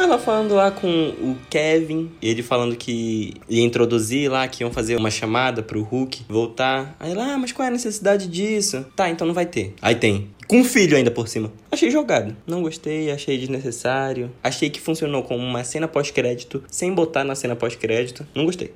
Ela falando lá com o Kevin, ele falando que ia introduzir lá, que iam fazer uma chamada pro Hulk voltar. Aí lá, ah, mas qual é a necessidade disso? Tá, então não vai ter. Aí tem. Com um filho ainda por cima. Achei jogado. Não gostei, achei desnecessário. Achei que funcionou como uma cena pós-crédito, sem botar na cena pós-crédito. Não gostei.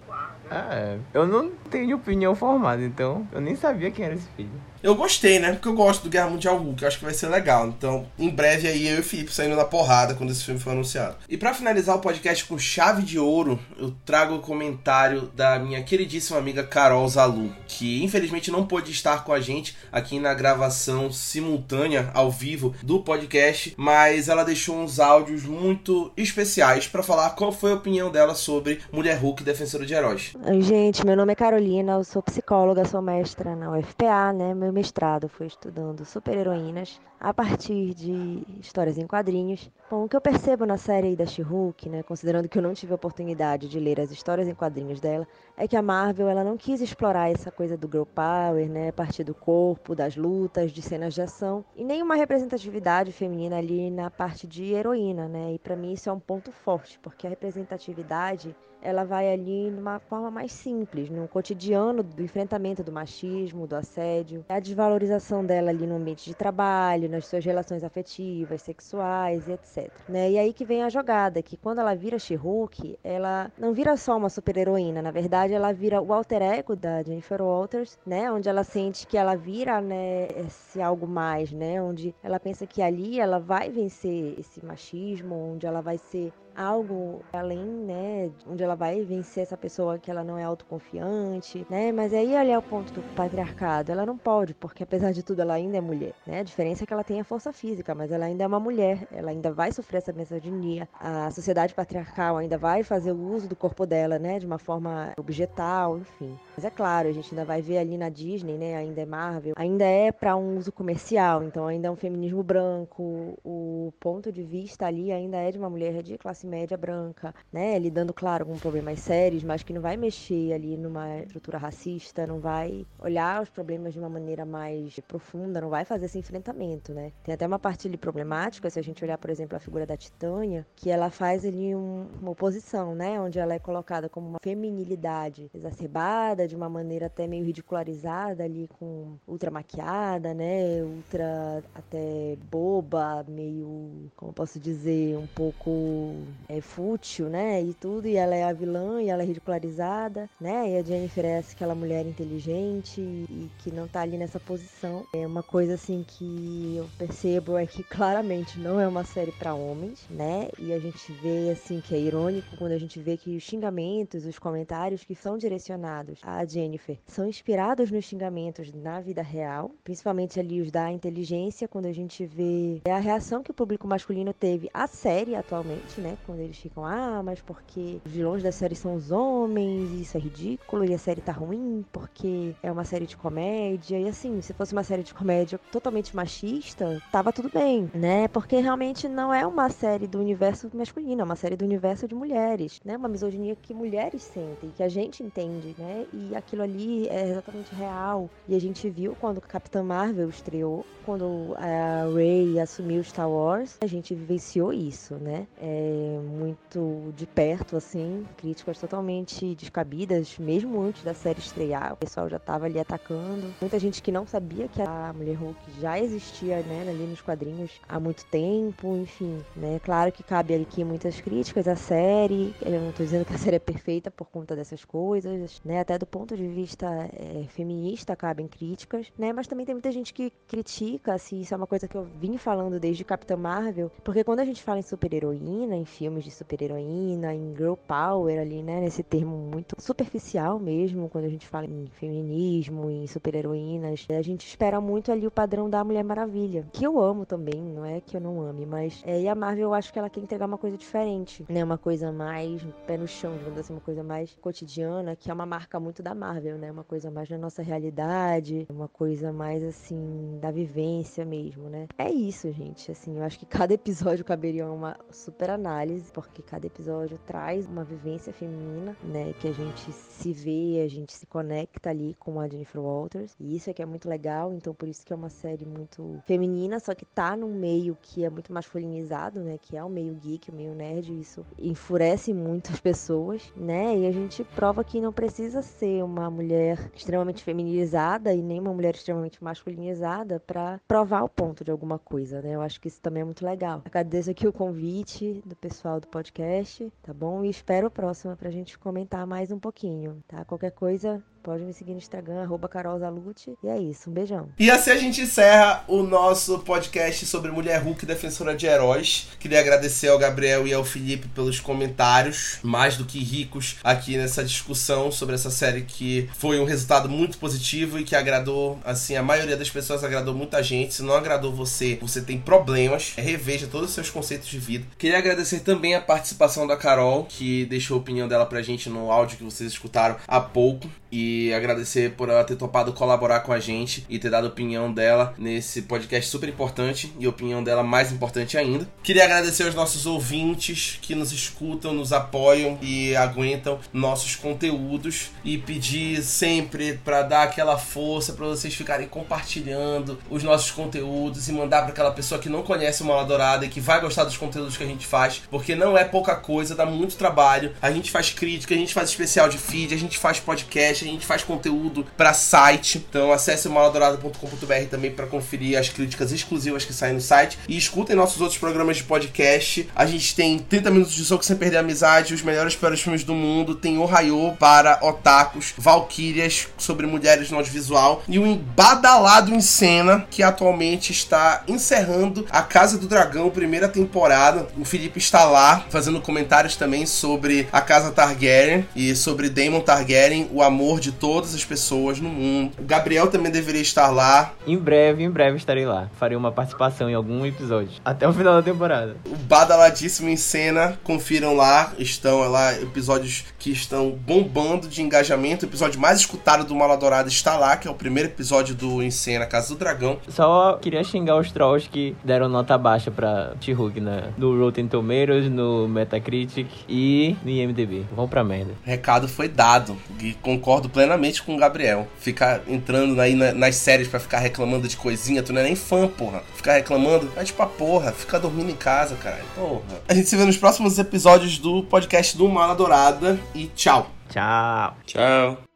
Ah. Eu não tenho opinião formada, então eu nem sabia quem era esse filho. Eu gostei, né? Porque eu gosto do Guerra Mundial Hulk, eu acho que vai ser legal. Então, em breve aí eu e o Felipe saindo na porrada quando esse filme for anunciado. E para finalizar o podcast com chave de ouro, eu trago o comentário da minha queridíssima amiga Carol Zalu, que infelizmente não pôde estar com a gente aqui na gravação simultânea ao vivo do podcast, mas ela deixou uns áudios muito especiais para falar qual foi a opinião dela sobre Mulher Hulk, defensora de heróis. Oi, gente, meu nome é Carolina, eu sou psicóloga, sou mestra na UFPA, né? Meu mestrado foi estudando super-heroínas a partir de histórias em quadrinhos. Bom, o que eu percebo na série da She-Hulk, né, considerando que eu não tive a oportunidade de ler as histórias em quadrinhos dela, é que a Marvel ela não quis explorar essa coisa do girl power, né, a partir do corpo, das lutas, de cenas de ação, e nenhuma representatividade feminina ali na parte de heroína, né? E para mim isso é um ponto forte, porque a representatividade ela vai ali numa forma mais simples, no cotidiano do enfrentamento do machismo, do assédio, a desvalorização dela ali no ambiente de trabalho, nas suas relações afetivas, sexuais e etc. Né? E aí que vem a jogada, que quando ela vira She-Hulk, ela não vira só uma super-heroína, na verdade ela vira o alter ego da Jennifer Walters, né? Onde ela sente que ela vira, né, esse algo mais, né? Onde ela pensa que ali ela vai vencer esse machismo, onde ela vai ser algo além, né, onde ela vai vencer essa pessoa que ela não é autoconfiante, né? Mas aí ali é o ponto do patriarcado. Ela não pode, porque apesar de tudo ela ainda é mulher, né? A diferença é que ela tem a força física, mas ela ainda é uma mulher, ela ainda vai sofrer essa misoginia. A sociedade patriarcal ainda vai fazer o uso do corpo dela, né, de uma forma objetal, enfim. Mas é claro, a gente ainda vai ver ali na Disney, né, ainda é Marvel, ainda é para um uso comercial, então ainda é um feminismo branco, o ponto de vista ali ainda é de uma mulher de classe média branca, né, lidando, claro, com problemas sérios, mas que não vai mexer ali numa estrutura racista, não vai olhar os problemas de uma maneira mais profunda, não vai fazer esse enfrentamento, né. Tem até uma parte ali problemática, se a gente olhar, por exemplo, a figura da Titânia, que ela faz ali um, uma oposição, né, onde ela é colocada como uma feminilidade exacerbada, de uma maneira até meio ridicularizada ali, com ultra maquiada, né, ultra até boba, meio, como posso dizer, um pouco é, fútil, né? E tudo, e ela é a vilã e ela é ridicularizada, né? E a Jennifer é aquela mulher inteligente e que não tá ali nessa posição. É uma coisa assim que eu percebo é que claramente não é uma série para homens, né? E a gente vê assim que é irônico quando a gente vê que os xingamentos, os comentários que são direcionados à Jennifer são inspirados nos xingamentos na vida real, principalmente ali os da inteligência, quando a gente vê a reação que o público masculino teve à série atualmente, né? Quando eles ficam, ah, mas porque os vilões da série são os homens, e isso é ridículo, e a série tá ruim porque é uma série de comédia. E assim, se fosse uma série de comédia totalmente machista, tava tudo bem, né? Porque realmente não é uma série do universo masculino, é uma série do universo de mulheres, né? Uma misoginia que mulheres sentem, que a gente entende, né? E aquilo ali é exatamente real. E a gente viu quando Capitã Marvel estreou, quando a Rey assumiu Star Wars, a gente vivenciou isso, né? É muito de perto, assim, críticas totalmente descabidas, mesmo antes da série estrear, o pessoal já estava ali atacando. Muita gente que não sabia que a Mulher Hulk já existia, né, ali nos quadrinhos há muito tempo, enfim, né? Claro que cabe aqui muitas críticas à série, eu não estou dizendo que a série é perfeita por conta dessas coisas, né? Até do ponto de vista é, feminista cabem críticas, né? Mas também tem muita gente que critica, assim, isso é uma coisa que eu vim falando desde Capitã Marvel, porque quando a gente fala em super-heroína, em filmes de super-heroína, em girl power ali, né, nesse termo muito superficial mesmo, quando a gente fala em feminismo, em super-heroínas, a gente espera muito ali o padrão da Mulher Maravilha, que eu amo também, não é que eu não ame, mas é, e a Marvel eu acho que ela quer entregar uma coisa diferente, né, uma coisa mais pé no chão, digamos assim, uma coisa mais cotidiana, que é uma marca muito da Marvel, né, uma coisa mais da nossa realidade, uma coisa mais assim da vivência mesmo, né? É isso, gente, assim, eu acho que cada episódio caberia uma super análise, porque cada episódio traz uma vivência feminina, né, que a gente se vê, a gente se conecta ali com a Jennifer Walters, e isso é que é muito legal, então por isso que é uma série muito feminina, só que tá num meio que é muito masculinizado, né, que é o meio geek, o meio nerd, e isso enfurece muito as pessoas, né, e a gente prova que não precisa ser uma mulher extremamente feminilizada e nem uma mulher extremamente masculinizada para provar o ponto de alguma coisa, né, eu acho que isso também é muito legal. Agradeço aqui o convite do pessoal do podcast, tá bom? E espero a próxima pra gente comentar mais um pouquinho, tá? Qualquer coisa, Pode me seguir no Instagram, arroba carolzalute. E é isso, um beijão. E assim a gente encerra o nosso podcast sobre Mulher Hulk, defensora de heróis. Queria agradecer ao Gabriel e ao Felipe pelos comentários, mais do que ricos, aqui nessa discussão sobre essa série que foi um resultado muito positivo e que agradou, assim, a maioria das pessoas agradou muita gente. Se não agradou você, você tem problemas. Reveja todos os seus conceitos de vida. Queria agradecer também a participação da Carol, que deixou a opinião dela pra gente no áudio que vocês escutaram há pouco e agradecer por ela ter topado colaborar com a gente e ter dado a opinião dela nesse podcast super importante e a opinião dela mais importante ainda. Queria agradecer aos nossos ouvintes que nos escutam, nos apoiam e aguentam nossos conteúdos e pedir sempre para dar aquela força para vocês ficarem compartilhando os nossos conteúdos e mandar para aquela pessoa que não conhece o Mal Adorada e que vai gostar dos conteúdos que a gente faz, porque não é pouca coisa, dá muito trabalho. A gente faz crítica, a gente faz especial de feed, a gente faz podcast, a gente faz conteúdo para site. Então acesse o maladorado.com.br também para conferir as críticas exclusivas que saem no site e escutem nossos outros programas de podcast. A gente tem 30 minutos de soco sem perder a amizade, os melhores piores filmes do mundo, tem Ohio para otakus, Valkyrias sobre mulheres no audiovisual e o Embadalado em Cena, que atualmente está encerrando a Casa do Dragão, primeira temporada. O Felipe está lá fazendo comentários também sobre a Casa Targaryen e sobre Daemon Targaryen, o amor de todas as pessoas no mundo. O Gabriel também deveria estar lá. Em breve, em breve estarei lá. Farei uma participação em algum episódio. Até o final da temporada. O Badaladíssimo em Cena, confiram lá. Estão lá episódios que estão bombando de engajamento. O episódio mais escutado do Maladorado está lá, que é o primeiro episódio do Em Cena, Casa do Dragão. Só queria xingar os trolls que deram nota baixa pra T-Hook né? no Rotten Tomatoes, no Metacritic e no IMDb. Vão pra merda. Recado foi dado. E concordo plenamente com o Gabriel. Ficar entrando aí nas séries para ficar reclamando de coisinha, tu não é nem fã, porra. Ficar reclamando, vai tipo a porra, fica dormindo em casa, caralho. Porra. A gente se vê nos próximos episódios do podcast do Mala Dourada e tchau. Tchau. Tchau.